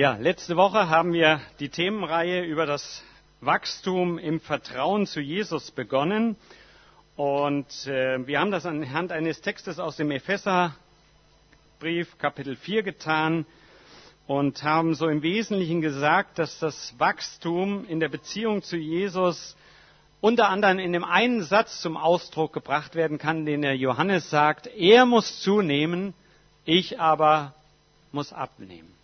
Ja, letzte Woche haben wir die Themenreihe über das Wachstum im Vertrauen zu Jesus begonnen. Und äh, wir haben das anhand eines Textes aus dem Epheserbrief, Kapitel 4, getan und haben so im Wesentlichen gesagt, dass das Wachstum in der Beziehung zu Jesus unter anderem in dem einen Satz zum Ausdruck gebracht werden kann, den der Johannes sagt, er muss zunehmen, ich aber muss abnehmen.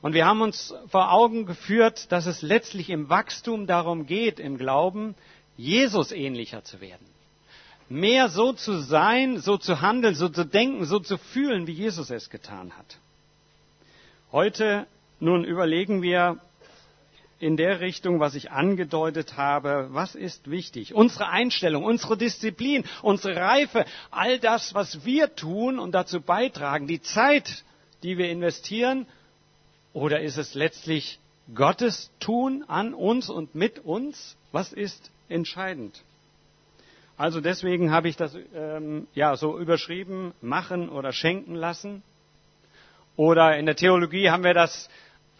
Und wir haben uns vor Augen geführt, dass es letztlich im Wachstum darum geht, im Glauben, Jesus ähnlicher zu werden. Mehr so zu sein, so zu handeln, so zu denken, so zu fühlen, wie Jesus es getan hat. Heute nun überlegen wir in der Richtung, was ich angedeutet habe, was ist wichtig? Unsere Einstellung, unsere Disziplin, unsere Reife, all das, was wir tun und dazu beitragen, die Zeit, die wir investieren, oder ist es letztlich Gottes Tun an uns und mit uns? Was ist entscheidend? Also deswegen habe ich das ähm, ja so überschrieben: Machen oder schenken lassen. Oder in der Theologie haben wir das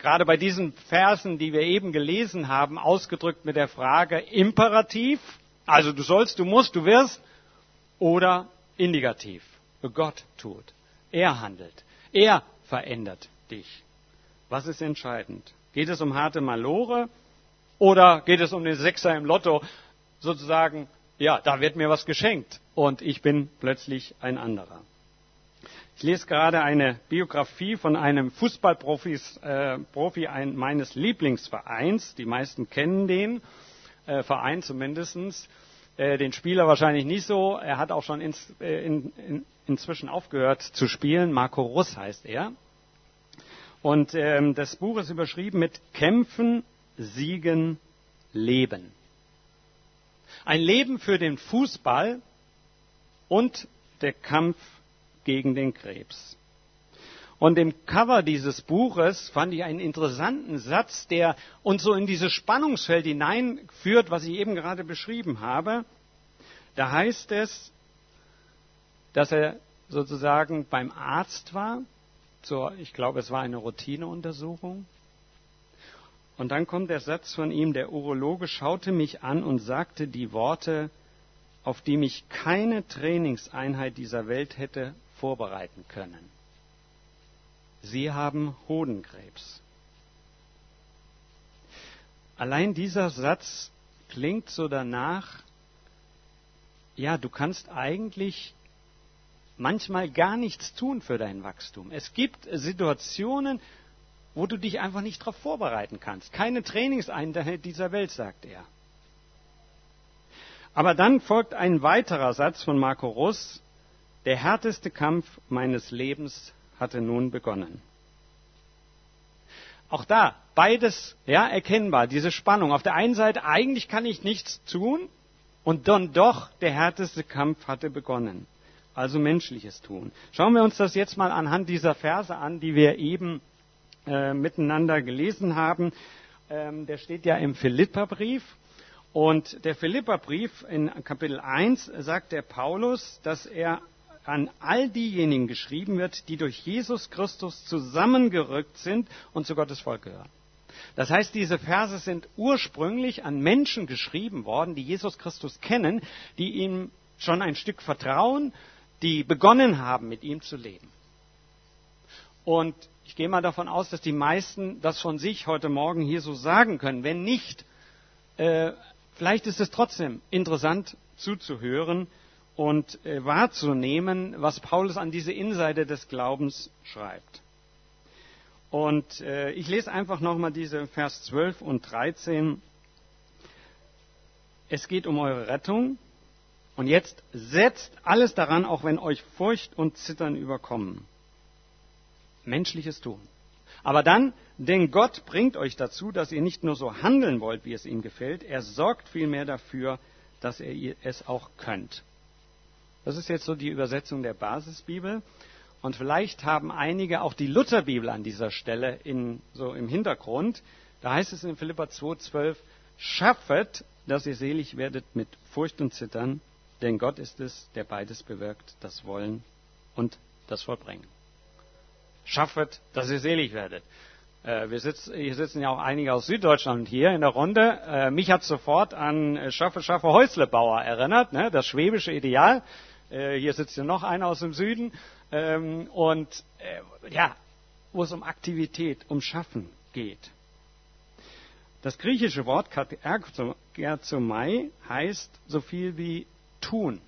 gerade bei diesen Versen, die wir eben gelesen haben, ausgedrückt mit der Frage Imperativ, also du sollst, du musst, du wirst, oder Indikativ, Gott tut, er handelt, er verändert dich. Was ist entscheidend? Geht es um harte Malore oder geht es um den Sechser im Lotto? Sozusagen, ja, da wird mir was geschenkt und ich bin plötzlich ein anderer. Ich lese gerade eine Biografie von einem Fußballprofi äh, Profi ein, meines Lieblingsvereins. Die meisten kennen den äh, Verein zumindest. Äh, den Spieler wahrscheinlich nicht so. Er hat auch schon ins, äh, in, in, inzwischen aufgehört zu spielen. Marco Russ heißt er. Und ähm, das Buch ist überschrieben mit Kämpfen, Siegen, Leben. Ein Leben für den Fußball und der Kampf gegen den Krebs. Und im Cover dieses Buches fand ich einen interessanten Satz, der uns so in dieses Spannungsfeld hineinführt, was ich eben gerade beschrieben habe. Da heißt es, dass er sozusagen beim Arzt war zur, ich glaube, es war eine Routineuntersuchung. Und dann kommt der Satz von ihm, der Urologe schaute mich an und sagte die Worte, auf die mich keine Trainingseinheit dieser Welt hätte vorbereiten können. Sie haben Hodenkrebs. Allein dieser Satz klingt so danach, ja, du kannst eigentlich manchmal gar nichts tun für dein Wachstum. Es gibt Situationen, wo du dich einfach nicht darauf vorbereiten kannst. Keine Trainingseinheit dieser Welt, sagt er. Aber dann folgt ein weiterer Satz von Marco Russ. Der härteste Kampf meines Lebens hatte nun begonnen. Auch da, beides, ja, erkennbar, diese Spannung. Auf der einen Seite, eigentlich kann ich nichts tun, und dann doch, der härteste Kampf hatte begonnen also menschliches Tun. Schauen wir uns das jetzt mal anhand dieser Verse an, die wir eben äh, miteinander gelesen haben. Ähm, der steht ja im Philipperbrief. Und der Philipperbrief in Kapitel 1 sagt der Paulus, dass er an all diejenigen geschrieben wird, die durch Jesus Christus zusammengerückt sind und zu Gottes Volk gehören. Das heißt, diese Verse sind ursprünglich an Menschen geschrieben worden, die Jesus Christus kennen, die ihm schon ein Stück vertrauen, die begonnen haben, mit ihm zu leben. Und ich gehe mal davon aus, dass die meisten das von sich heute Morgen hier so sagen können. Wenn nicht, äh, vielleicht ist es trotzdem interessant zuzuhören und äh, wahrzunehmen, was Paulus an diese Innenseite des Glaubens schreibt. Und äh, ich lese einfach nochmal diese Vers 12 und 13. Es geht um eure Rettung, und jetzt setzt alles daran, auch wenn euch Furcht und Zittern überkommen. Menschliches Tun. Aber dann, denn Gott bringt euch dazu, dass ihr nicht nur so handeln wollt, wie es ihm gefällt, er sorgt vielmehr dafür, dass ihr es auch könnt. Das ist jetzt so die Übersetzung der Basisbibel. Und vielleicht haben einige auch die Lutherbibel an dieser Stelle in, so im Hintergrund. Da heißt es in Philippa 2,12, schaffet, dass ihr selig werdet mit Furcht und Zittern, denn Gott ist es, der beides bewirkt, das Wollen und das Vollbringen. Schaffet, dass ihr selig werdet. Äh, wir sitzen, hier sitzen ja auch einige aus Süddeutschland hier in der Runde. Äh, mich hat sofort an Schaffe, Schaffe, Häuslebauer erinnert, ne? das schwäbische Ideal. Äh, hier sitzt ja noch einer aus dem Süden. Ähm, und ja, wo es um Aktivität, um Schaffen geht. Das griechische Wort Gerzomai heißt so viel wie tun,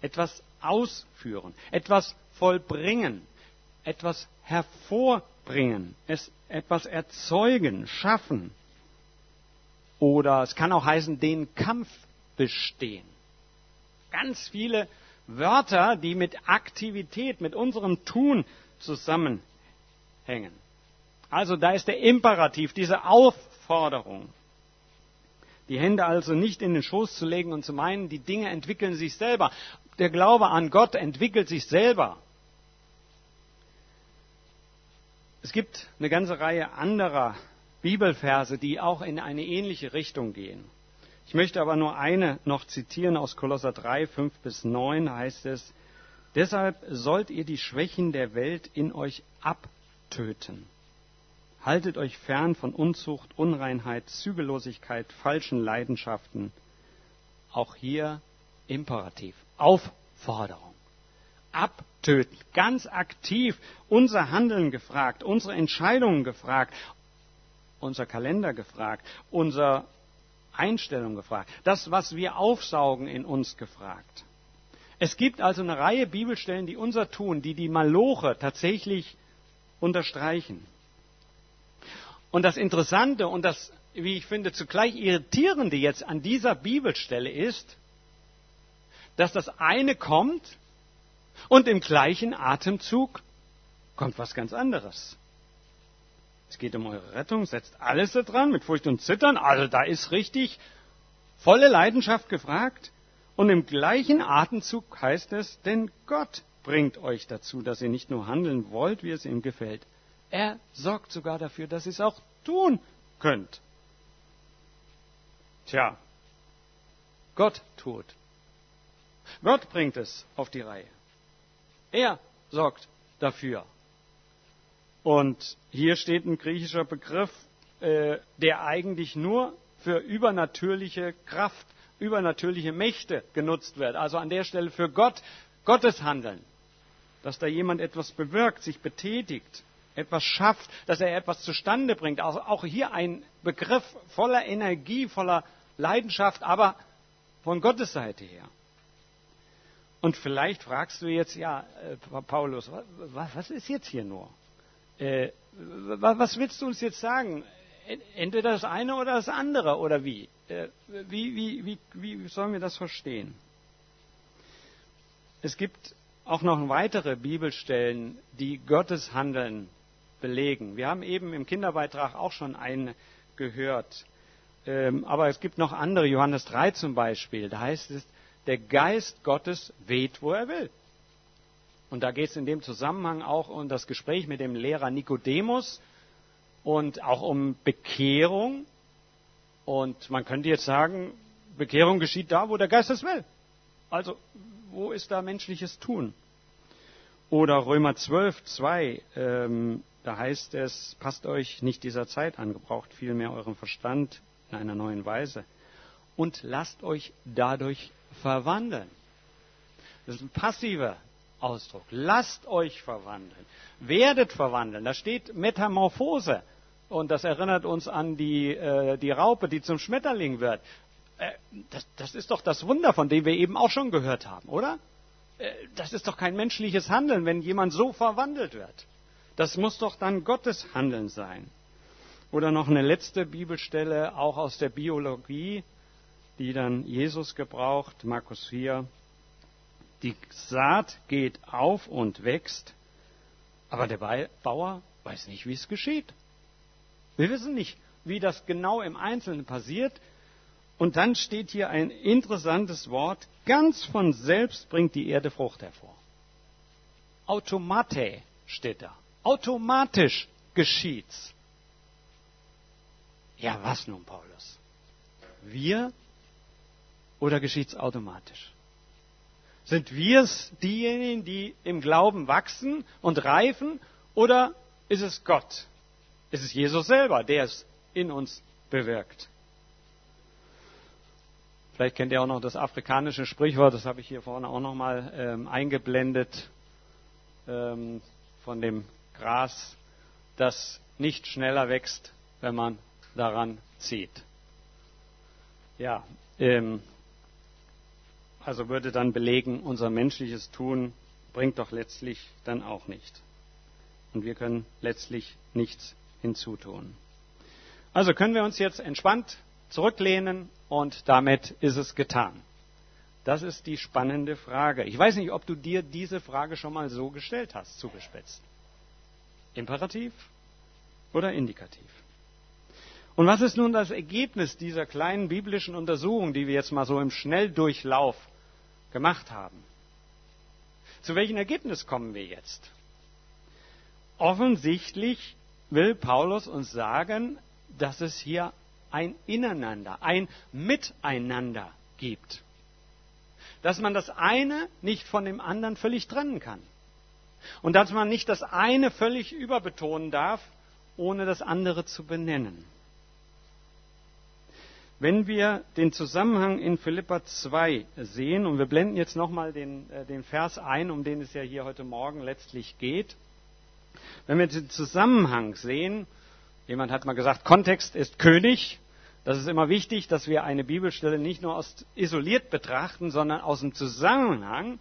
etwas ausführen, etwas vollbringen, etwas hervorbringen, es etwas erzeugen, schaffen. Oder es kann auch heißen, den Kampf bestehen. Ganz viele Wörter, die mit Aktivität, mit unserem Tun zusammenhängen. Also da ist der Imperativ, diese Aufforderung. Die Hände also nicht in den Schoß zu legen und zu meinen, die Dinge entwickeln sich selber. Der Glaube an Gott entwickelt sich selber. Es gibt eine ganze Reihe anderer Bibelverse, die auch in eine ähnliche Richtung gehen. Ich möchte aber nur eine noch zitieren aus Kolosser 3, 5 bis 9 heißt es, Deshalb sollt ihr die Schwächen der Welt in euch abtöten. Haltet euch fern von Unzucht, Unreinheit, Zügellosigkeit, falschen Leidenschaften. Auch hier Imperativ, Aufforderung abtöten. Ganz aktiv unser Handeln gefragt, unsere Entscheidungen gefragt, unser Kalender gefragt, unsere Einstellung gefragt, das, was wir aufsaugen, in uns gefragt. Es gibt also eine Reihe Bibelstellen, die unser Tun, die die Maloche tatsächlich unterstreichen. Und das Interessante und das, wie ich finde, zugleich irritierende jetzt an dieser Bibelstelle ist, dass das eine kommt und im gleichen Atemzug kommt was ganz anderes. Es geht um eure Rettung, setzt alles da dran mit Furcht und Zittern. Also da ist richtig volle Leidenschaft gefragt. Und im gleichen Atemzug heißt es, denn Gott bringt euch dazu, dass ihr nicht nur handeln wollt, wie es ihm gefällt. Er sorgt sogar dafür, dass ihr es auch tun könnt. Tja, Gott tut. Gott bringt es auf die Reihe. Er sorgt dafür. Und hier steht ein griechischer Begriff, äh, der eigentlich nur für übernatürliche Kraft, übernatürliche Mächte genutzt wird. Also an der Stelle für Gott, Gottes Handeln. Dass da jemand etwas bewirkt, sich betätigt, etwas schafft, dass er etwas zustande bringt. Also auch hier ein Begriff voller Energie, voller Leidenschaft, aber von Gottes Seite her. Und vielleicht fragst du jetzt, ja, äh, Paulus, was, ist jetzt hier nur? Äh, was willst du uns jetzt sagen? Entweder das eine oder das andere oder wie? Äh, wie, wie, wie, wie sollen wir das verstehen? Es gibt auch noch weitere Bibelstellen, die Gottes Handeln belegen. Wir haben eben im Kinderbeitrag auch schon eine gehört. Ähm, aber es gibt noch andere, Johannes 3 zum Beispiel. Da heißt es, der Geist Gottes weht, wo er will. Und da geht es in dem Zusammenhang auch um das Gespräch mit dem Lehrer Nikodemus und auch um Bekehrung. Und man könnte jetzt sagen, Bekehrung geschieht da, wo der Geist es will. Also, wo ist da menschliches Tun? Oder Römer 12, 2, ähm, da heißt es, passt euch nicht dieser Zeit an, gebraucht vielmehr euren Verstand in einer neuen Weise und lasst euch dadurch verwandeln. Das ist ein passiver Ausdruck. Lasst euch verwandeln. Werdet verwandeln. Da steht Metamorphose. Und das erinnert uns an die, äh, die Raupe, die zum Schmetterling wird. Äh, das, das, ist doch das Wunder, von dem wir eben auch schon gehört haben, oder? Äh, das ist doch kein menschliches Handeln, wenn jemand so verwandelt wird. Das muss doch dann Gottes Handeln sein. Oder noch eine letzte Bibelstelle, auch aus der Biologie die dann Jesus gebraucht, Markus 4. Die Saat geht auf und wächst, aber der Bauer weiß nicht, wie es geschieht. Wir wissen nicht, wie das genau im Einzelnen passiert. Und dann steht hier ein interessantes Wort, ganz von selbst bringt die Erde Frucht hervor. Automate steht da. Automatisch geschieht's. Ja, was nun, Paulus? Wir oder geschieht es automatisch? Sind wir es diejenigen, die im Glauben wachsen und reifen oder ist es Gott, Es ist Jesus selber, der es in uns bewirkt. Vielleicht kennt ihr auch noch das afrikanische Sprichwort, das habe ich hier vorne auch noch mal ähm, eingeblendet, ähm, von dem Gras, das nicht schneller wächst, wenn man daran zieht. Ja, ähm, also würde dann belegen, unser menschliches Tun bringt doch letztlich dann auch nicht. Und wir können letztlich nichts hinzutun. Also können wir uns jetzt entspannt zurücklehnen und damit ist es getan. Das ist die spannende Frage. Ich weiß nicht, ob du dir diese Frage schon mal so gestellt hast, zugespitzt. Imperativ oder indikativ? Und was ist nun das Ergebnis dieser kleinen biblischen Untersuchung, die wir jetzt mal so im Schnelldurchlauf gemacht haben? Zu welchem Ergebnis kommen wir jetzt? Offensichtlich will Paulus uns sagen, dass es hier ein Ineinander, ein Miteinander gibt. Dass man das eine nicht von dem anderen völlig trennen kann. Und dass man nicht das eine völlig überbetonen darf, ohne das andere zu benennen. Wenn wir den Zusammenhang in Philippa 2 sehen, und wir blenden jetzt nochmal den, äh, den Vers ein, um den es ja hier heute Morgen letztlich geht, wenn wir den Zusammenhang sehen, jemand hat mal gesagt, Kontext ist König, das ist immer wichtig, dass wir eine Bibelstelle nicht nur aus, isoliert betrachten, sondern aus dem Zusammenhang.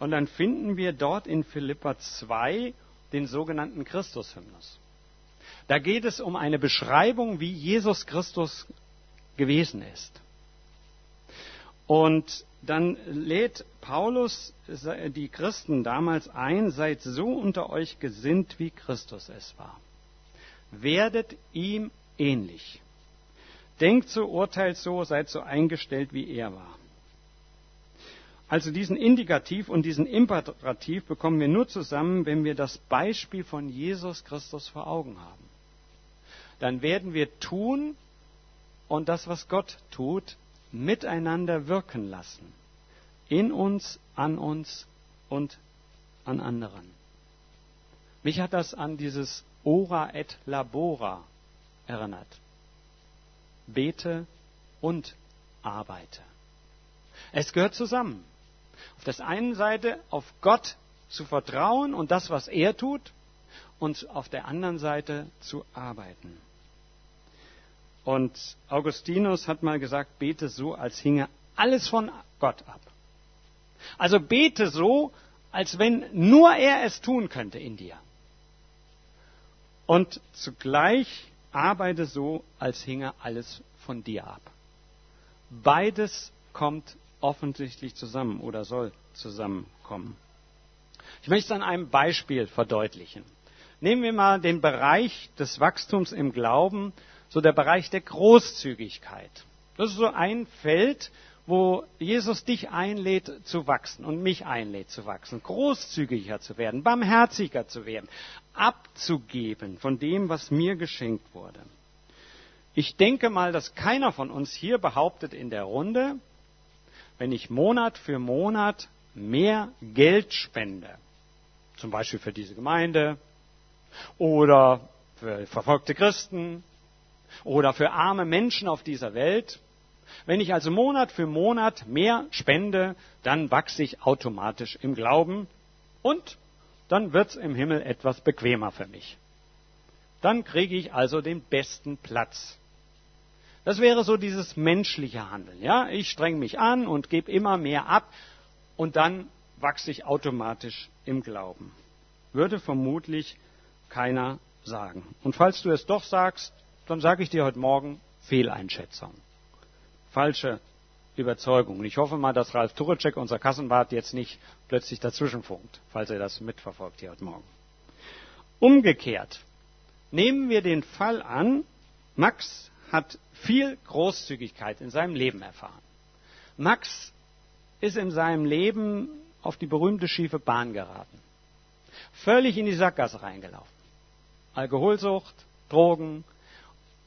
Und dann finden wir dort in Philippa 2 den sogenannten Christushymnus. Da geht es um eine Beschreibung, wie Jesus Christus gewesen ist. Und dann lädt Paulus die Christen damals ein, seid so unter euch gesinnt, wie Christus es war. Werdet ihm ähnlich. Denkt so, urteilt so, seid so eingestellt, wie er war. Also diesen Indikativ und diesen Imperativ bekommen wir nur zusammen, wenn wir das Beispiel von Jesus Christus vor Augen haben. Dann werden wir tun und das, was Gott tut, miteinander wirken lassen. In uns, an uns und an anderen. Mich hat das an dieses Ora et Labora erinnert bete und arbeite. Es gehört zusammen. Auf der einen Seite auf Gott zu vertrauen und das, was er tut, und auf der anderen Seite zu arbeiten. Und Augustinus hat mal gesagt, bete so, als hinge alles von Gott ab. Also bete so, als wenn nur er es tun könnte in dir. Und zugleich arbeite so, als hinge alles von dir ab. Beides kommt offensichtlich zusammen oder soll zusammenkommen. Ich möchte es an einem Beispiel verdeutlichen. Nehmen wir mal den Bereich des Wachstums im Glauben, so der Bereich der Großzügigkeit. Das ist so ein Feld, wo Jesus dich einlädt zu wachsen und mich einlädt zu wachsen, großzügiger zu werden, barmherziger zu werden, abzugeben von dem, was mir geschenkt wurde. Ich denke mal, dass keiner von uns hier behauptet in der Runde, wenn ich Monat für Monat mehr Geld spende, zum Beispiel für diese Gemeinde oder für verfolgte Christen oder für arme Menschen auf dieser Welt, wenn ich also Monat für Monat mehr spende, dann wachse ich automatisch im Glauben und dann wird es im Himmel etwas bequemer für mich. Dann kriege ich also den besten Platz. Das wäre so dieses menschliche Handeln. Ja, ich streng mich an und gebe immer mehr ab und dann wachse ich automatisch im Glauben. Würde vermutlich keiner sagen. Und falls du es doch sagst, dann sage ich dir heute Morgen Fehleinschätzung falsche Überzeugung. ich hoffe mal, dass Ralf Turacek, unser Kassenwart, jetzt nicht plötzlich dazwischenfunkt, falls er das mitverfolgt hier heute Morgen. Umgekehrt, nehmen wir den Fall an, Max hat viel Großzügigkeit in seinem Leben erfahren. Max ist in seinem Leben auf die berühmte schiefe Bahn geraten. Völlig in die Sackgasse reingelaufen. Alkoholsucht, Drogen,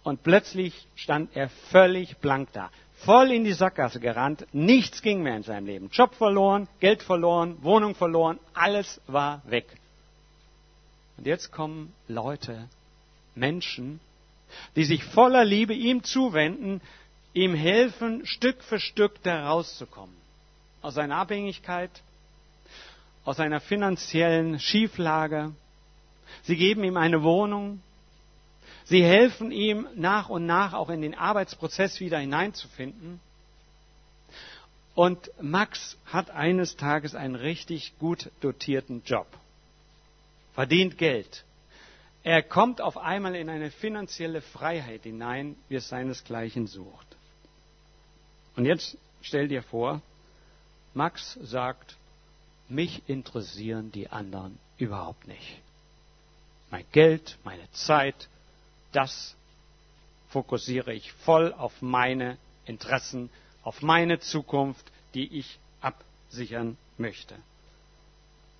und plötzlich stand er völlig blank da voll in die Sackgasse gerannt, nichts ging mehr in seinem Leben. Job verloren, Geld verloren, Wohnung verloren, alles war weg. Und jetzt kommen Leute Menschen, die sich voller Liebe ihm zuwenden, ihm helfen, Stück für Stück da rauszukommen. Aus seiner Abhängigkeit, aus einer finanziellen Schieflage. Sie geben ihm eine Wohnung. Sie helfen ihm nach und nach auch in den Arbeitsprozess wieder hineinzufinden. Und Max hat eines Tages einen richtig gut dotierten Job, verdient Geld. Er kommt auf einmal in eine finanzielle Freiheit hinein, wie es seinesgleichen sucht. Und jetzt stell dir vor, Max sagt, mich interessieren die anderen überhaupt nicht. Mein Geld, meine Zeit, das fokussiere ich voll auf meine Interessen, auf meine Zukunft, die ich absichern möchte.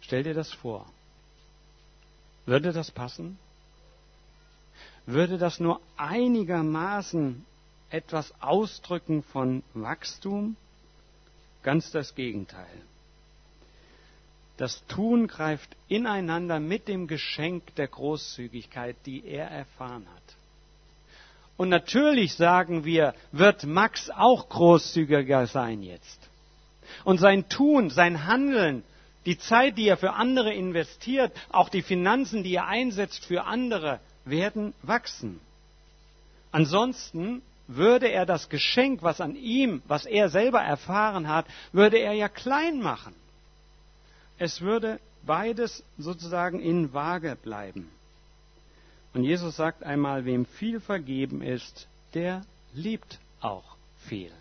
Stell dir das vor. Würde das passen? Würde das nur einigermaßen etwas ausdrücken von Wachstum? Ganz das Gegenteil. Das Tun greift ineinander mit dem Geschenk der Großzügigkeit, die er erfahren hat. Und natürlich sagen wir, wird Max auch großzügiger sein jetzt. Und sein Tun, sein Handeln, die Zeit, die er für andere investiert, auch die Finanzen, die er einsetzt für andere, werden wachsen. Ansonsten würde er das Geschenk, was an ihm, was er selber erfahren hat, würde er ja klein machen. Es würde beides sozusagen in Waage bleiben. Und Jesus sagt einmal, wem viel vergeben ist, der liebt auch viel.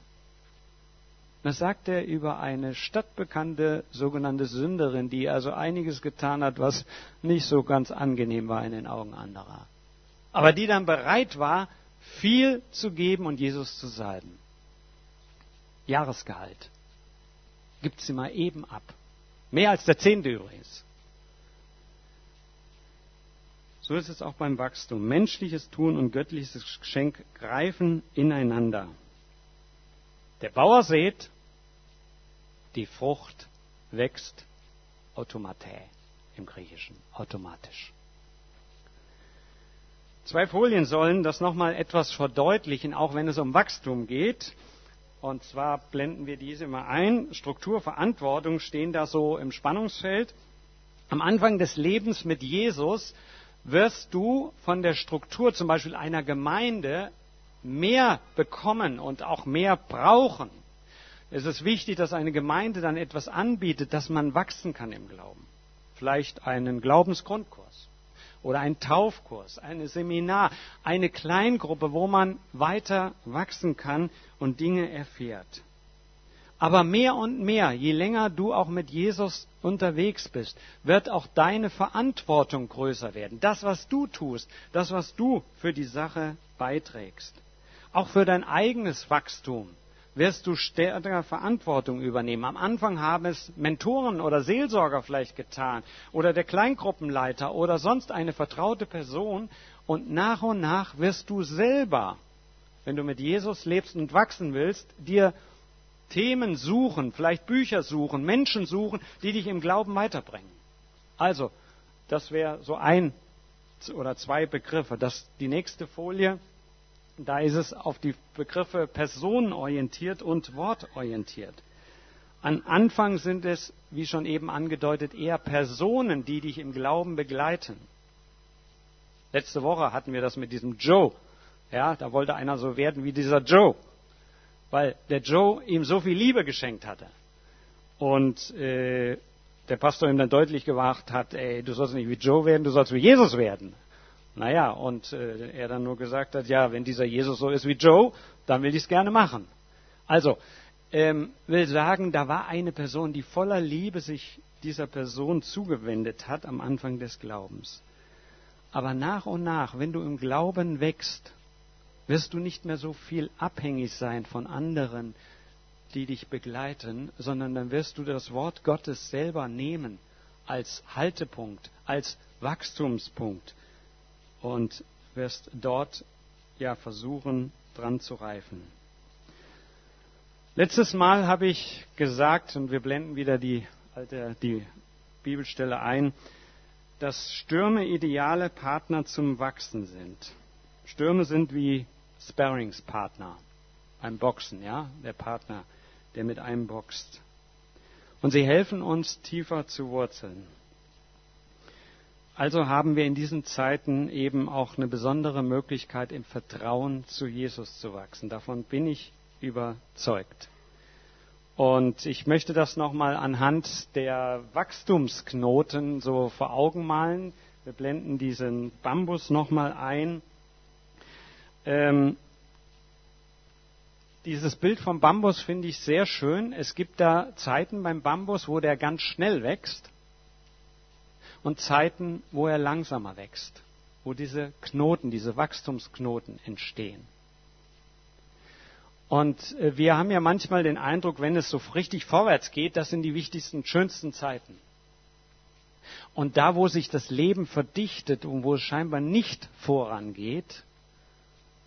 Das sagt er über eine stadtbekannte sogenannte Sünderin, die also einiges getan hat, was nicht so ganz angenehm war in den Augen anderer. Aber die dann bereit war, viel zu geben und Jesus zu salben. Jahresgehalt. Gibt sie mal eben ab. Mehr als der Zehnte übrigens. So ist es auch beim Wachstum. Menschliches Tun und göttliches Geschenk greifen ineinander. Der Bauer sät, die Frucht wächst automatär im Griechischen, automatisch. Zwei Folien sollen das nochmal etwas verdeutlichen, auch wenn es um Wachstum geht. Und zwar blenden wir diese mal ein. Struktur, Verantwortung stehen da so im Spannungsfeld. Am Anfang des Lebens mit Jesus wirst du von der Struktur zum Beispiel einer Gemeinde mehr bekommen und auch mehr brauchen. Es ist wichtig, dass eine Gemeinde dann etwas anbietet, dass man wachsen kann im Glauben. Vielleicht einen Glaubensgrundkurs oder ein Taufkurs, ein Seminar, eine Kleingruppe, wo man weiter wachsen kann und Dinge erfährt. Aber mehr und mehr, je länger du auch mit Jesus unterwegs bist, wird auch deine Verantwortung größer werden. Das, was du tust, das, was du für die Sache beiträgst. Auch für dein eigenes Wachstum wirst du stärker Verantwortung übernehmen. Am Anfang haben es Mentoren oder Seelsorger vielleicht getan oder der Kleingruppenleiter oder sonst eine vertraute Person und nach und nach wirst du selber, wenn du mit Jesus lebst und wachsen willst, dir Themen suchen, vielleicht Bücher suchen, Menschen suchen, die dich im Glauben weiterbringen. Also, das wäre so ein oder zwei Begriffe. Das, die nächste Folie, da ist es auf die Begriffe personenorientiert und wortorientiert. An Anfang sind es, wie schon eben angedeutet, eher Personen, die dich im Glauben begleiten. Letzte Woche hatten wir das mit diesem Joe. Ja, da wollte einer so werden wie dieser Joe weil der Joe ihm so viel Liebe geschenkt hatte. Und äh, der Pastor ihm dann deutlich gemacht hat, ey, du sollst nicht wie Joe werden, du sollst wie Jesus werden. Naja, und äh, er dann nur gesagt hat, ja, wenn dieser Jesus so ist wie Joe, dann will ich es gerne machen. Also, ähm, will sagen, da war eine Person, die voller Liebe sich dieser Person zugewendet hat am Anfang des Glaubens. Aber nach und nach, wenn du im Glauben wächst, wirst du nicht mehr so viel abhängig sein von anderen, die dich begleiten, sondern dann wirst du das Wort Gottes selber nehmen als Haltepunkt, als Wachstumspunkt und wirst dort ja versuchen, dran zu reifen. Letztes Mal habe ich gesagt, und wir blenden wieder die alte, die Bibelstelle ein, dass Stürme ideale Partner zum Wachsen sind. Stürme sind wie Sparringspartner beim Boxen, ja, der Partner, der mit einem boxt. Und sie helfen uns tiefer zu wurzeln. Also haben wir in diesen Zeiten eben auch eine besondere Möglichkeit, im Vertrauen zu Jesus zu wachsen. Davon bin ich überzeugt. Und ich möchte das nochmal anhand der Wachstumsknoten so vor Augen malen. Wir blenden diesen Bambus nochmal ein. Ähm, dieses Bild vom Bambus finde ich sehr schön. Es gibt da Zeiten beim Bambus, wo der ganz schnell wächst und Zeiten, wo er langsamer wächst, wo diese Knoten, diese Wachstumsknoten entstehen. Und äh, wir haben ja manchmal den Eindruck, wenn es so richtig vorwärts geht, das sind die wichtigsten, schönsten Zeiten. Und da, wo sich das Leben verdichtet und wo es scheinbar nicht vorangeht,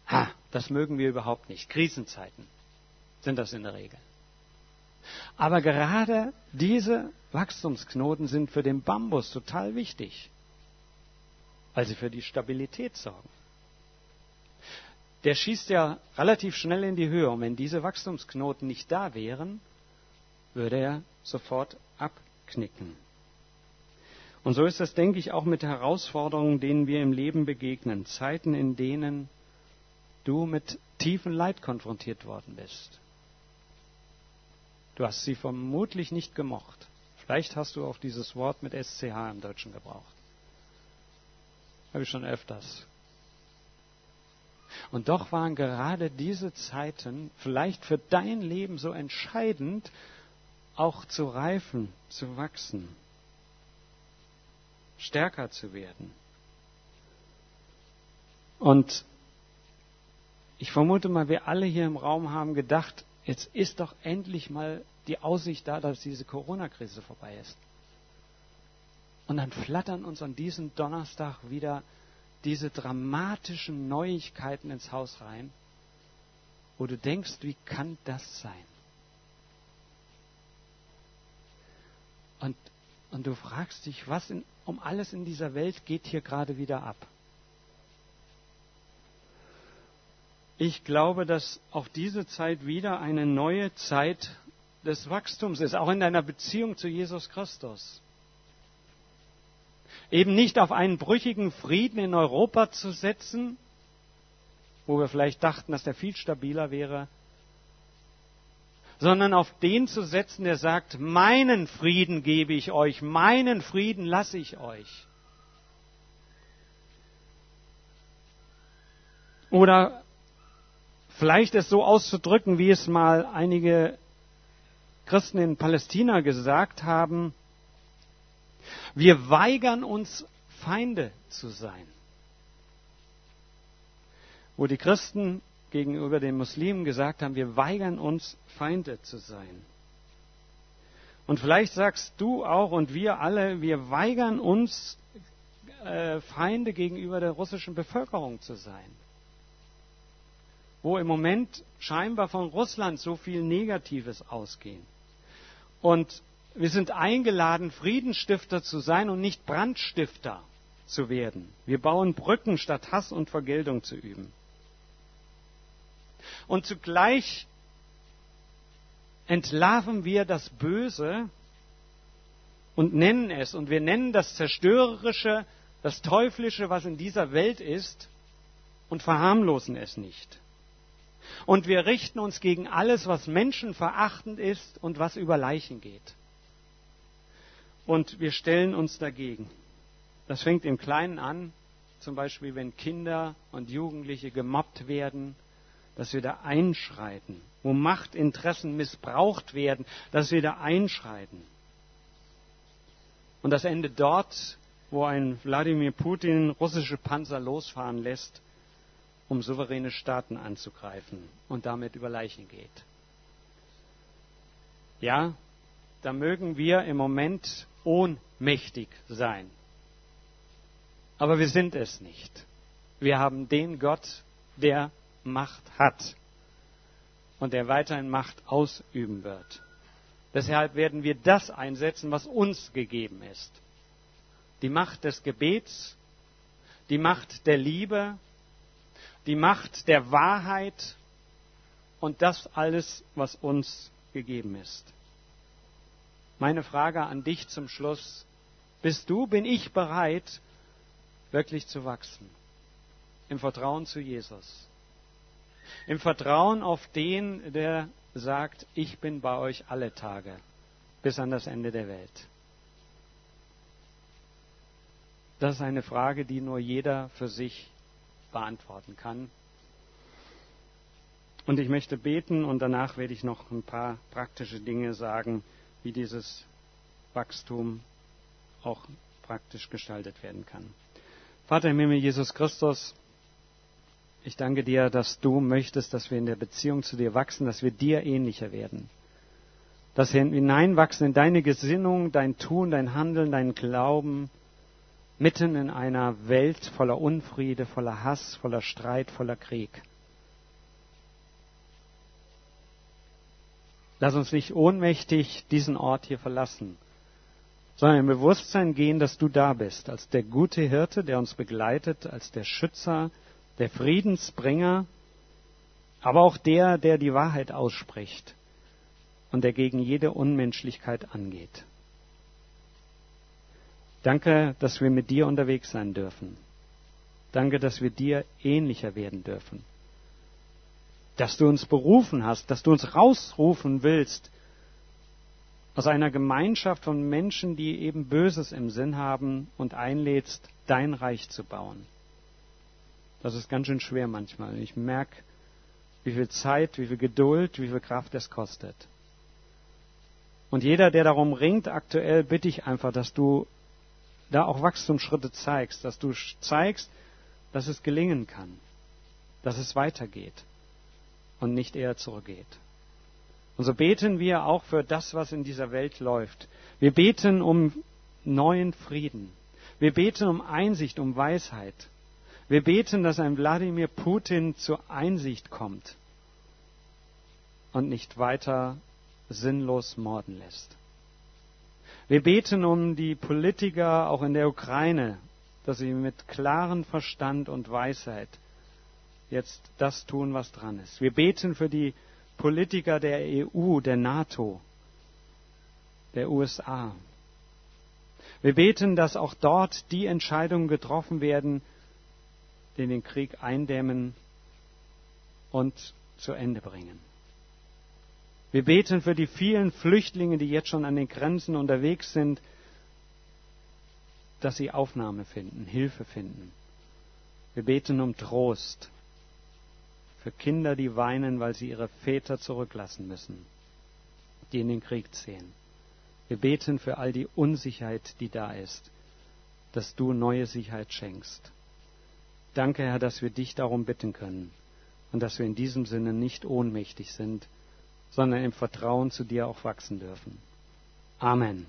ha, das mögen wir überhaupt nicht. Krisenzeiten sind das in der Regel. Aber gerade diese Wachstumsknoten sind für den Bambus total wichtig, weil sie für die Stabilität sorgen. Der schießt ja relativ schnell in die Höhe und wenn diese Wachstumsknoten nicht da wären, würde er sofort abknicken. Und so ist das, denke ich, auch mit Herausforderungen, denen wir im Leben begegnen. Zeiten, in denen du mit tiefen Leid konfrontiert worden bist. Du hast sie vermutlich nicht gemocht. Vielleicht hast du auch dieses Wort mit SCH im Deutschen gebraucht. Habe ich schon öfters. Und doch waren gerade diese Zeiten vielleicht für dein Leben so entscheidend, auch zu reifen, zu wachsen, stärker zu werden. Und ich vermute mal, wir alle hier im Raum haben gedacht, jetzt ist doch endlich mal die Aussicht da, dass diese Corona-Krise vorbei ist. Und dann flattern uns an diesem Donnerstag wieder diese dramatischen Neuigkeiten ins Haus rein, wo du denkst, wie kann das sein? Und, und du fragst dich, was in, um alles in dieser Welt geht hier gerade wieder ab? Ich glaube, dass auch diese Zeit wieder eine neue Zeit des Wachstums ist, auch in deiner Beziehung zu Jesus Christus. Eben nicht auf einen brüchigen Frieden in Europa zu setzen, wo wir vielleicht dachten, dass der viel stabiler wäre, sondern auf den zu setzen, der sagt, meinen Frieden gebe ich euch, meinen Frieden lasse ich euch. Oder vielleicht es so auszudrücken, wie es mal einige Christen in Palästina gesagt haben, wir weigern uns, Feinde zu sein. Wo die Christen gegenüber den Muslimen gesagt haben, wir weigern uns, Feinde zu sein. Und vielleicht sagst du auch und wir alle, wir weigern uns, äh, Feinde gegenüber der russischen Bevölkerung zu sein wo im Moment scheinbar von Russland so viel Negatives ausgehen. Und wir sind eingeladen, Friedensstifter zu sein und nicht Brandstifter zu werden. Wir bauen Brücken, statt Hass und Vergeltung zu üben. Und zugleich entlarven wir das Böse und nennen es, und wir nennen das Zerstörerische, das Teuflische, was in dieser Welt ist, und verharmlosen es nicht. Und wir richten uns gegen alles, was menschenverachtend ist und was über Leichen geht. Und wir stellen uns dagegen. Das fängt im Kleinen an, zum Beispiel wenn Kinder und Jugendliche gemobbt werden, dass wir da einschreiten. Wo Machtinteressen missbraucht werden, dass wir da einschreiten. Und das endet dort, wo ein Wladimir Putin russische Panzer losfahren lässt um souveräne Staaten anzugreifen und damit über Leichen geht. Ja, da mögen wir im Moment ohnmächtig sein. Aber wir sind es nicht. Wir haben den Gott, der Macht hat und der weiterhin Macht ausüben wird. Deshalb werden wir das einsetzen, was uns gegeben ist. die Macht des Gebets, die Macht der Liebe, die Macht der Wahrheit und das alles, was uns gegeben ist. Meine Frage an dich zum Schluss. Bist du, bin ich bereit, wirklich zu wachsen? Im Vertrauen zu Jesus. Im Vertrauen auf den, der sagt, ich bin bei euch alle Tage bis an das Ende der Welt. Das ist eine Frage, die nur jeder für sich beantworten kann. Und ich möchte beten und danach werde ich noch ein paar praktische Dinge sagen, wie dieses Wachstum auch praktisch gestaltet werden kann. Vater im Himmel, Jesus Christus, ich danke dir, dass du möchtest, dass wir in der Beziehung zu dir wachsen, dass wir dir ähnlicher werden. Dass wir hineinwachsen in deine Gesinnung, dein Tun, dein Handeln, dein Glauben, mitten in einer Welt voller Unfriede, voller Hass, voller Streit, voller Krieg. Lass uns nicht ohnmächtig diesen Ort hier verlassen, sondern im Bewusstsein gehen, dass du da bist, als der gute Hirte, der uns begleitet, als der Schützer, der Friedensbringer, aber auch der, der die Wahrheit ausspricht und der gegen jede Unmenschlichkeit angeht. Danke, dass wir mit dir unterwegs sein dürfen. Danke, dass wir dir ähnlicher werden dürfen dass du uns berufen hast, dass du uns rausrufen willst aus einer Gemeinschaft von Menschen, die eben Böses im Sinn haben und einlädst, dein Reich zu bauen. Das ist ganz schön schwer manchmal. Ich merke, wie viel Zeit, wie viel Geduld, wie viel Kraft es kostet. Und jeder, der darum ringt, aktuell bitte ich einfach, dass du da auch Wachstumsschritte zeigst, dass du zeigst, dass es gelingen kann, dass es weitergeht und nicht eher zurückgeht. Und so beten wir auch für das, was in dieser Welt läuft. Wir beten um neuen Frieden. Wir beten um Einsicht, um Weisheit. Wir beten, dass ein Wladimir Putin zur Einsicht kommt und nicht weiter sinnlos morden lässt. Wir beten um die Politiker auch in der Ukraine, dass sie mit klarem Verstand und Weisheit jetzt das tun, was dran ist. Wir beten für die Politiker der EU, der NATO, der USA. Wir beten, dass auch dort die Entscheidungen getroffen werden, die den Krieg eindämmen und zu Ende bringen. Wir beten für die vielen Flüchtlinge, die jetzt schon an den Grenzen unterwegs sind, dass sie Aufnahme finden, Hilfe finden. Wir beten um Trost für Kinder, die weinen, weil sie ihre Väter zurücklassen müssen, die in den Krieg ziehen. Wir beten für all die Unsicherheit, die da ist, dass du neue Sicherheit schenkst. Danke, Herr, dass wir dich darum bitten können und dass wir in diesem Sinne nicht ohnmächtig sind, sondern im Vertrauen zu dir auch wachsen dürfen. Amen.